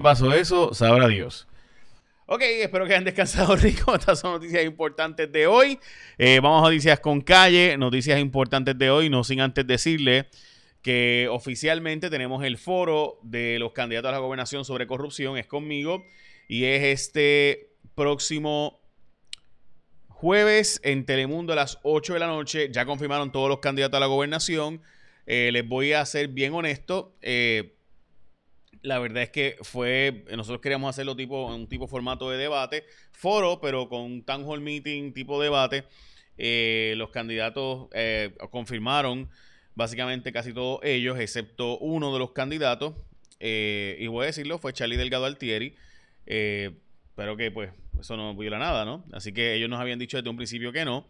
pasó eso, sabrá Dios. Ok, espero que hayan descansado rico. Estas son noticias importantes de hoy. Eh, vamos a noticias con calle, noticias importantes de hoy, no sin antes decirle que oficialmente tenemos el foro de los candidatos a la gobernación sobre corrupción, es conmigo, y es este próximo jueves en Telemundo a las 8 de la noche. Ya confirmaron todos los candidatos a la gobernación. Eh, les voy a ser bien honesto. Eh, la verdad es que fue, nosotros queríamos hacerlo tipo, un tipo formato de debate, foro, pero con un town hall meeting tipo debate. Eh, los candidatos eh, confirmaron básicamente casi todos ellos, excepto uno de los candidatos, eh, y voy a decirlo, fue Charlie Delgado Altieri, pero que pues eso no viola nada, ¿no? Así que ellos nos habían dicho desde un principio que no.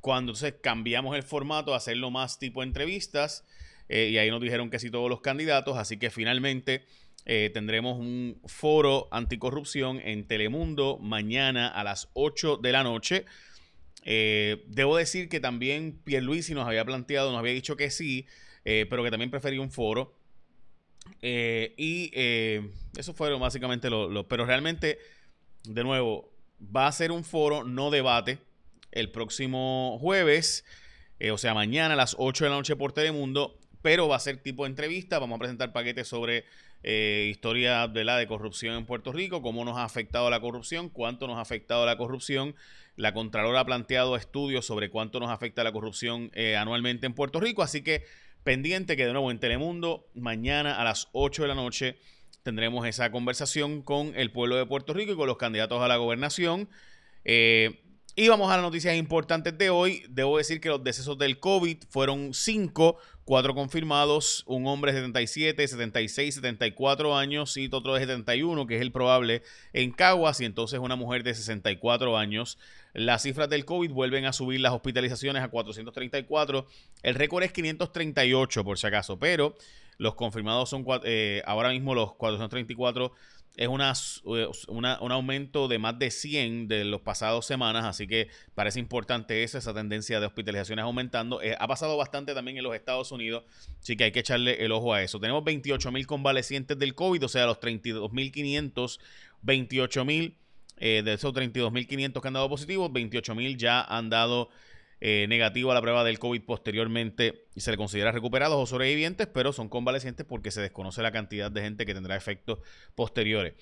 Cuando entonces cambiamos el formato a hacerlo más tipo entrevistas, y ahí nos dijeron que sí todos los candidatos, así que finalmente eh, tendremos un foro anticorrupción en Telemundo mañana a las 8 de la noche. Eh, debo decir que también Pierluisi nos había planteado, nos había dicho que sí, eh, pero que también prefería un foro. y eso fueron básicamente lo, Pero realmente, de nuevo, va a ser un foro, no debate, el próximo jueves, o sea, mañana a las 8 de la noche por Telemundo, pero va a ser tipo entrevista. Vamos a presentar paquetes sobre eh, historia la de corrupción en Puerto Rico, cómo nos ha afectado la corrupción, cuánto nos ha afectado la corrupción. La Contralora ha planteado estudios sobre cuánto nos afecta la corrupción eh, anualmente en Puerto Rico, así que pendiente que de nuevo en Telemundo, mañana a las 8 de la noche tendremos esa conversación con el pueblo de Puerto Rico y con los candidatos a la gobernación. Eh, y vamos a las noticias importantes de hoy. Debo decir que los decesos del COVID fueron 5, 4 confirmados, un hombre de 77, 76, 74 años y otro de 71, que es el probable en Caguas, y entonces una mujer de 64 años. Las cifras del COVID vuelven a subir las hospitalizaciones a 434. El récord es 538 por si acaso, pero los confirmados son eh, ahora mismo los 434 es eh, una, un aumento de más de 100 de los pasados semanas, así que parece importante eso, esa tendencia de hospitalizaciones aumentando. Eh, ha pasado bastante también en los Estados Unidos, así que hay que echarle el ojo a eso. Tenemos 28 mil convalecientes del COVID, o sea, los 32.500, 28 mil, eh, de esos 32.500 que han dado positivos, 28 mil ya han dado eh, negativo a la prueba del COVID posteriormente y se le considera recuperados o sobrevivientes, pero son convalecientes porque se desconoce la cantidad de gente que tendrá efectos posteriores.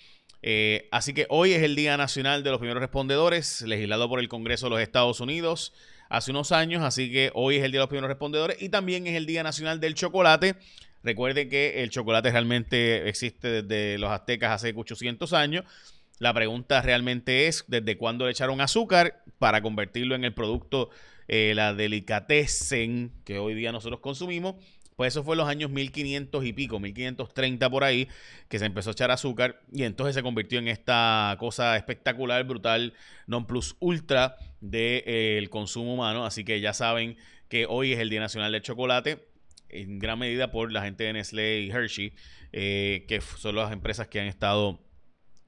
Eh, así que hoy es el Día Nacional de los Primeros Respondedores, legislado por el Congreso de los Estados Unidos hace unos años, así que hoy es el Día de los Primeros Respondedores y también es el Día Nacional del Chocolate. Recuerden que el chocolate realmente existe desde los aztecas hace 800 años. La pregunta realmente es desde cuándo le echaron azúcar para convertirlo en el producto eh, la delicatessen que hoy día nosotros consumimos, pues eso fue en los años 1500 y pico, 1530 por ahí, que se empezó a echar azúcar y entonces se convirtió en esta cosa espectacular, brutal, non plus ultra del de, eh, consumo humano. Así que ya saben que hoy es el Día Nacional del Chocolate, en gran medida por la gente de Nestlé y Hershey, eh, que son las empresas que han estado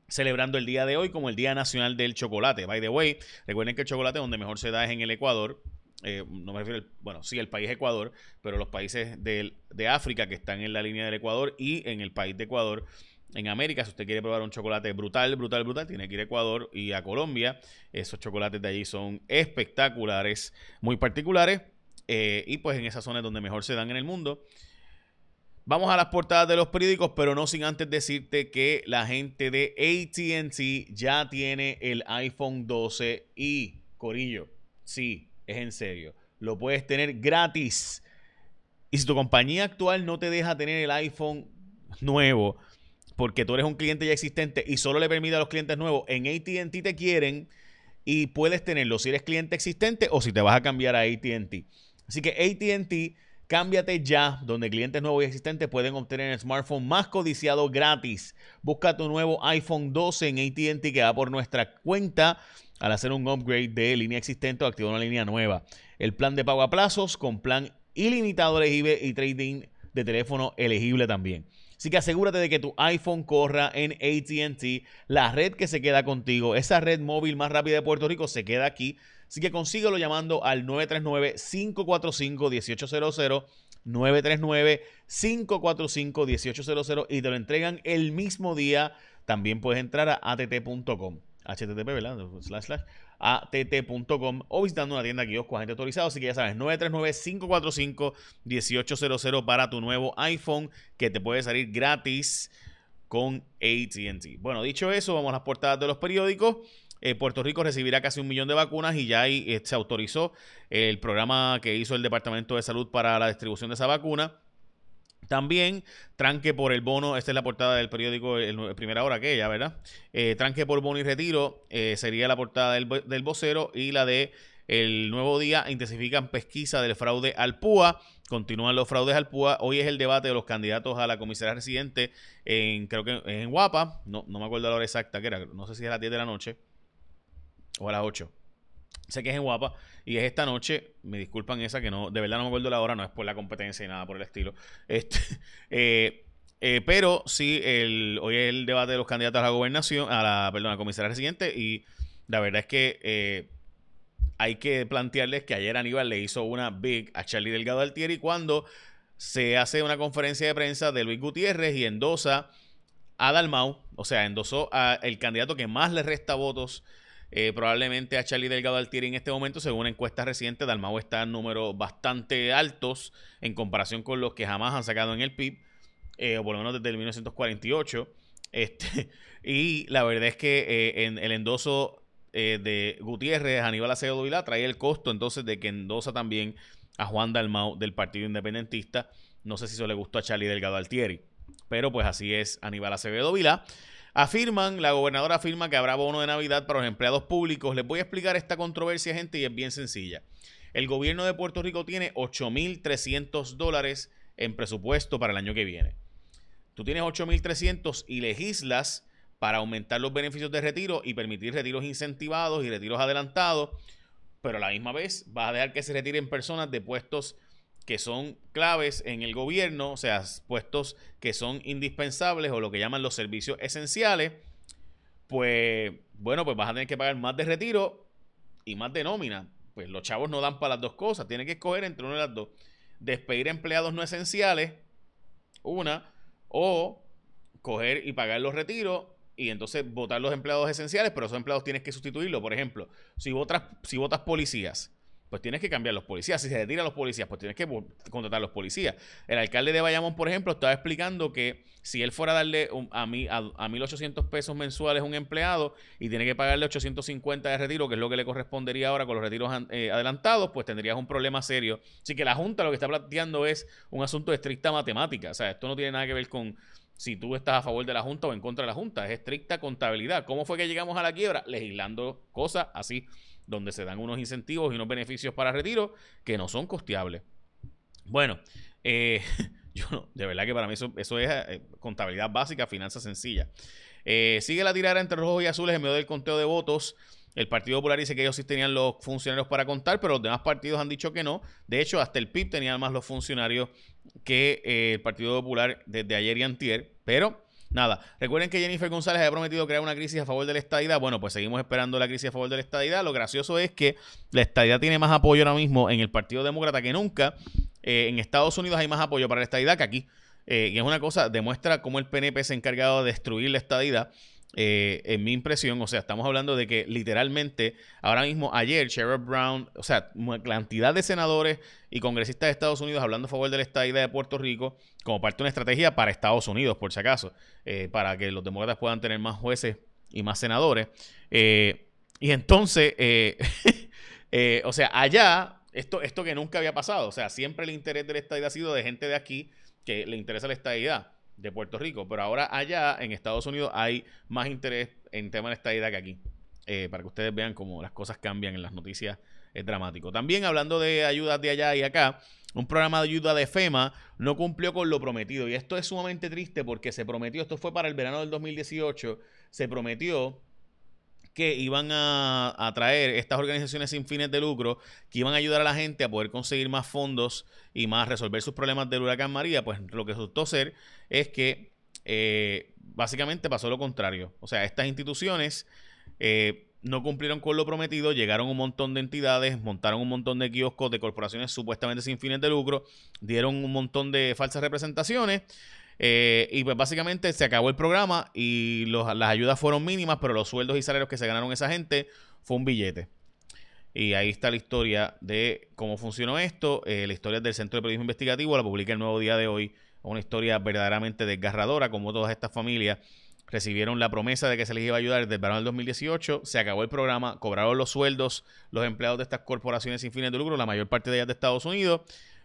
celebrando el día de hoy como el Día Nacional del Chocolate. By the way, recuerden que el chocolate donde mejor se da es en el Ecuador. Eh, no me refiero, bueno, sí, el país Ecuador, pero los países de, de África que están en la línea del Ecuador y en el país de Ecuador en América, si usted quiere probar un chocolate brutal, brutal, brutal, tiene que ir a Ecuador y a Colombia. Esos chocolates de allí son espectaculares, muy particulares. Eh, y pues en esas zonas donde mejor se dan en el mundo. Vamos a las portadas de los periódicos, pero no sin antes decirte que la gente de ATT ya tiene el iPhone 12 y, Corillo, sí, es en serio, lo puedes tener gratis. Y si tu compañía actual no te deja tener el iPhone nuevo, porque tú eres un cliente ya existente y solo le permite a los clientes nuevos, en ATT te quieren y puedes tenerlo si eres cliente existente o si te vas a cambiar a ATT. Así que ATT Cámbiate ya, donde clientes nuevos y existentes pueden obtener el smartphone más codiciado gratis. Busca tu nuevo iPhone 12 en ATT que va por nuestra cuenta al hacer un upgrade de línea existente o activar una línea nueva. El plan de pago a plazos con plan ilimitado elegible y trading de teléfono elegible también. Así que asegúrate de que tu iPhone corra en ATT, la red que se queda contigo, esa red móvil más rápida de Puerto Rico se queda aquí Así que consíguelo llamando al 939-545-1800. 939-545-1800 y te lo entregan el mismo día también puedes entrar a att.com. http, ¿verdad? Slash, slash, att.com o visitando una tienda kiosco agente autorizado. Así que ya sabes, 939-545-1800 para tu nuevo iPhone que te puede salir gratis con ATT. Bueno, dicho eso, vamos a las portadas de los periódicos. Eh, Puerto Rico recibirá casi un millón de vacunas y ya ahí, eh, se autorizó el programa que hizo el Departamento de Salud para la distribución de esa vacuna. También tranque por el bono, esta es la portada del periódico el, Primera Hora, aquella, ¿verdad? Eh, tranque por bono y retiro sería la portada del, del, vocero y la de El Nuevo Día intensifican pesquisa del fraude al PUA. Continúan los fraudes al PUA. Hoy es el debate de los candidatos a la comisaría residente en, creo que en Guapa. No, no me acuerdo la hora exacta que era. No sé si es a las 10 de la noche o a las 8. Sé que es en Guapa y es esta noche. Me disculpan esa que no, de verdad no me acuerdo la hora, no es por la competencia y nada por el estilo. Este, eh, eh, pero sí, el, hoy es el debate de los candidatos a la gobernación, a la, perdón, a la comisaría residente y la verdad es que eh, hay que plantearles que ayer Aníbal le hizo una big a Charlie Delgado Altieri cuando se hace una conferencia de prensa de Luis Gutiérrez y endosa a Dalmau, o sea, endosó al candidato que más le resta votos eh, probablemente a Charlie Delgado Altieri en este momento, según encuestas recientes, Dalmau está en números bastante altos en comparación con los que jamás han sacado en el PIB, eh, o por lo menos desde el 1948. Este, y la verdad es que eh, en el endoso de Gutiérrez, Aníbal Acevedo Vilá, trae el costo entonces de que endosa también a Juan Dalmau del Partido Independentista. No sé si eso le gustó a Charlie Delgado Altieri, pero pues así es Aníbal Acevedo Vilá. Afirman, la gobernadora afirma que habrá bono de Navidad para los empleados públicos. Les voy a explicar esta controversia, gente, y es bien sencilla. El gobierno de Puerto Rico tiene 8.300 dólares en presupuesto para el año que viene. Tú tienes 8.300 y legislas para aumentar los beneficios de retiro y permitir retiros incentivados y retiros adelantados, pero a la misma vez vas a dejar que se retiren personas de puestos que son claves en el gobierno, o sea, puestos que son indispensables o lo que llaman los servicios esenciales, pues bueno, pues vas a tener que pagar más de retiro y más de nómina. Pues los chavos no dan para las dos cosas, tienen que escoger entre una de las dos. Despedir empleados no esenciales, una, o coger y pagar los retiros y entonces votar los empleados esenciales, pero esos empleados tienes que sustituirlo. Por ejemplo, si votas, si votas policías, pues tienes que cambiar los policías. Si se retiran los policías, pues tienes que contratar a los policías. El alcalde de Bayamón, por ejemplo, estaba explicando que si él fuera a darle a, mí, a, 1.800 pesos mensuales a un empleado y tiene que pagarle 850 de retiro, que es lo que le correspondería ahora con los retiros eh, adelantados, pues tendrías un problema serio. Así que la Junta lo que está planteando es un asunto de estricta matemática. O sea, esto no tiene nada que ver con si tú estás a favor de la Junta o en contra de la Junta. Es estricta contabilidad. ¿Cómo fue que llegamos a la quiebra? Legislando cosas así donde se dan unos incentivos y unos beneficios para retiro que no son costeables. Bueno, eh, yo de verdad que para mí eso, es eh, contabilidad básica, finanzas sencillas. Eh, sigue la tirada entre rojos y azules en medio del conteo de votos. El Partido Popular dice que ellos sí tenían los funcionarios para contar, pero los demás partidos han dicho que no. De hecho, hasta el PIB tenía más los funcionarios que el Partido Popular desde ayer y antier. Pero Nada, recuerden que Jennifer González había prometido crear una crisis a favor de la estadidad. Bueno, pues seguimos esperando la crisis a favor de la estadidad. Lo gracioso es que la estadidad tiene más apoyo ahora mismo en el Partido Demócrata que nunca. Eh, en Estados Unidos hay más apoyo para la estadidad que aquí. Eh, y es una cosa, demuestra cómo el PNP se ha encargado de destruir la estadidad. Eh, en mi impresión, o sea, estamos hablando de que literalmente ahora mismo, ayer, Sherrod Brown, o sea, cantidad de senadores y congresistas de Estados Unidos hablando a favor de la estadía de Puerto Rico como parte de una estrategia para Estados Unidos, por si acaso, eh, para que los demócratas puedan tener más jueces y más senadores. Eh, y entonces, o sea, allá, esto, esto que nunca había pasado, o sea, siempre el interés de la estadía ha sido de gente de aquí que le interesa la estadidad de Puerto Rico. Pero ahora allá en Estados Unidos hay más interés en tema de estadidad que aquí. Eh, para que ustedes vean cómo las cosas cambian en las noticias es dramático. También hablando de ayudas de allá y acá, un programa de ayuda de FEMA no cumplió con lo prometido. Y esto es sumamente triste porque se prometió, esto fue para el verano del 2018, se prometió que iban a, traer estas organizaciones sin fines de lucro, que iban a ayudar a la gente a poder conseguir más fondos y más resolver sus problemas del huracán María, pues lo que resultó ser es que eh, básicamente pasó lo contrario. O sea, estas instituciones eh, no cumplieron con lo prometido, llegaron un montón de entidades, montaron un montón de kioscos de corporaciones supuestamente sin fines de lucro, dieron un montón de falsas representaciones Eh, y pues básicamente se acabó el programa y las ayudas fueron mínimas, pero los sueldos y salarios que se ganaron esa gente fue un billete. Y ahí está la historia de cómo funcionó esto. Eh, la historia del Centro de Periodismo Investigativo la publica el nuevo día de hoy. Una historia verdaderamente desgarradora, como todas estas familias recibieron la promesa de que se les iba a ayudar desde el verano del 2018, se acabó el programa, cobraron los sueldos los empleados de estas corporaciones sin fines de lucro, la mayor parte de ellas de Estados Unidos,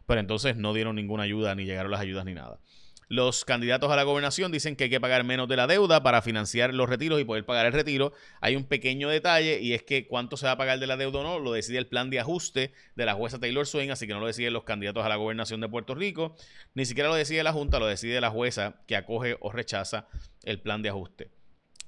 pero entonces no dieron ninguna ayuda, ni llegaron las ayudas ni nada. Los candidatos a la gobernación dicen que hay que pagar menos de la deuda para financiar los retiros y poder pagar el retiro. Hay un pequeño detalle y es que cuánto se va a pagar de la deuda o no lo decide el plan de ajuste de la jueza Taylor Swain, así que no lo deciden los candidatos a la gobernación de Puerto Rico, ni siquiera lo decide la Junta, lo decide la jueza que acoge o rechaza el plan de ajuste.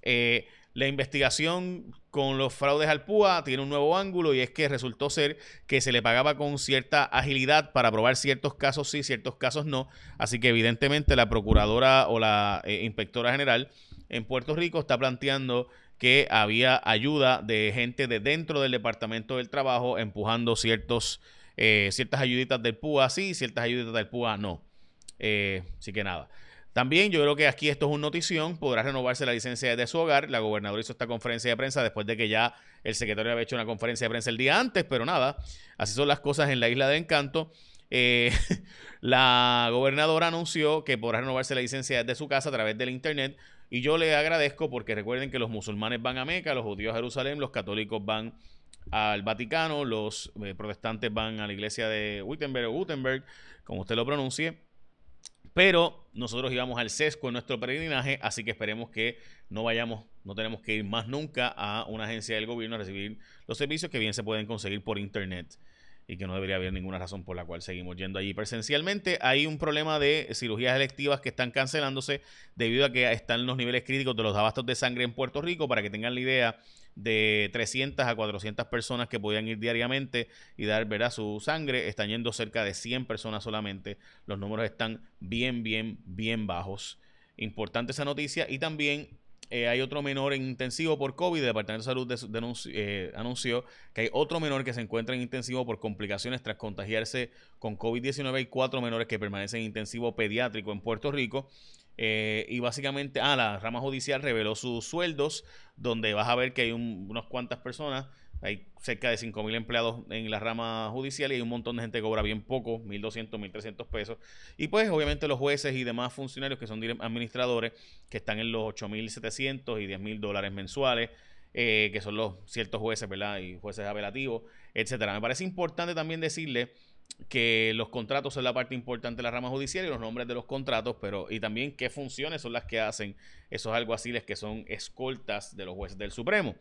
Eh, la investigación con los fraudes al PUA tiene un nuevo ángulo y es que resultó ser que se le pagaba con cierta agilidad para probar ciertos casos sí, ciertos casos no. Así que evidentemente la procuradora o la eh, inspectora general en Puerto Rico está planteando que había ayuda de gente de dentro del Departamento del Trabajo empujando ciertos, eh, ciertas ayuditas del PUA sí, ciertas ayuditas del PUA no. así que nada. También yo creo que aquí esto es una notición, podrá renovarse la licencia de su hogar. La gobernadora hizo esta conferencia de prensa después de que ya el secretario había hecho una conferencia de prensa el día antes, pero nada, así son las cosas en la isla de Encanto. Eh, la gobernadora anunció que podrá renovarse la licencia de su casa a través del internet y yo le agradezco porque recuerden que los musulmanes van a Meca, los judíos a Jerusalén, los católicos van al Vaticano, los eh, protestantes van a la iglesia de Wittenberg o Gutenberg, como usted lo pronuncie. Pero nosotros íbamos al sesco en nuestro peregrinaje, así que esperemos que no vayamos, no tenemos que ir más nunca a una agencia del gobierno a recibir los servicios que bien se pueden conseguir por internet y que no debería haber ninguna razón por la cual seguimos yendo allí presencialmente. Hay un problema de cirugías electivas que están cancelándose debido a que están los niveles críticos de los abastos de sangre en Puerto Rico. Para que tengan la idea, de 300 a 400 personas que podían ir diariamente y dar verá su sangre, están yendo cerca de 100 personas solamente. Los números están bien, bien, bien bajos. Importante esa noticia. Y también eh, hay otro menor en intensivo por COVID. El Departamento de Salud eh, anunció que hay otro menor que se encuentra en intensivo por complicaciones tras contagiarse con COVID-19. Hay cuatro menores que permanecen en intensivo pediátrico en Puerto Rico. Eh, y básicamente, ah, la rama judicial reveló sus sueldos, donde vas a ver que hay unas cuantas personas, hay cerca de 5.000 empleados en la rama judicial y hay un montón de gente que cobra bien poco, 1.200, 1.300 pesos. Y pues obviamente los jueces y demás funcionarios que son administradores, que están en los 8.700 y 10.000 dólares mensuales. Eh, que son los ciertos jueces, ¿verdad? Y jueces apelativos, etcétera. Me parece importante también decirle que los contratos son la parte importante de la rama judicial y los nombres de los contratos, pero y también qué funciones son las que hacen esos alguaciles que son escoltas de los jueces del Supremo.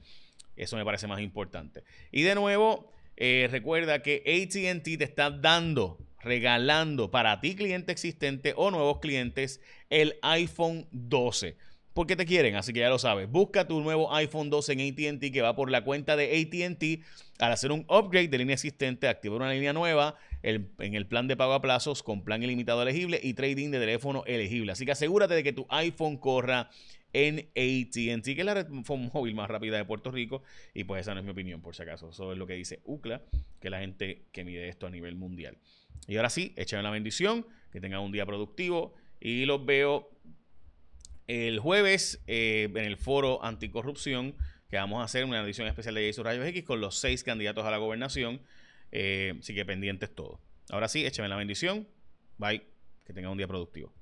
Eso me parece más importante. Y de nuevo, eh, recuerda que ATT te está dando, regalando para ti cliente existente o nuevos clientes el iPhone 12 porque te quieren, así que ya lo sabes. Busca tu nuevo iPhone 12 en ATT que va por la cuenta de ATT al hacer un upgrade de línea existente, activar una línea nueva en el plan de pago a plazos con plan ilimitado elegible y trading de teléfono elegible. Así que asegúrate de que tu iPhone corra en ATT, que es la red móvil más rápida de Puerto Rico. Y pues esa no es mi opinión, por si acaso. Eso es lo que dice UCLA, que es la gente que mide esto a nivel mundial. Y ahora sí, échame la bendición, que tengan un día productivo y los veo el jueves eh, en el foro anticorrupción, que vamos a hacer una edición especial de Jason Rayos X con los seis candidatos a la gobernación. Eh, así que pendientes todo. Ahora sí, écheme la bendición. Bye. Que tengan un día productivo.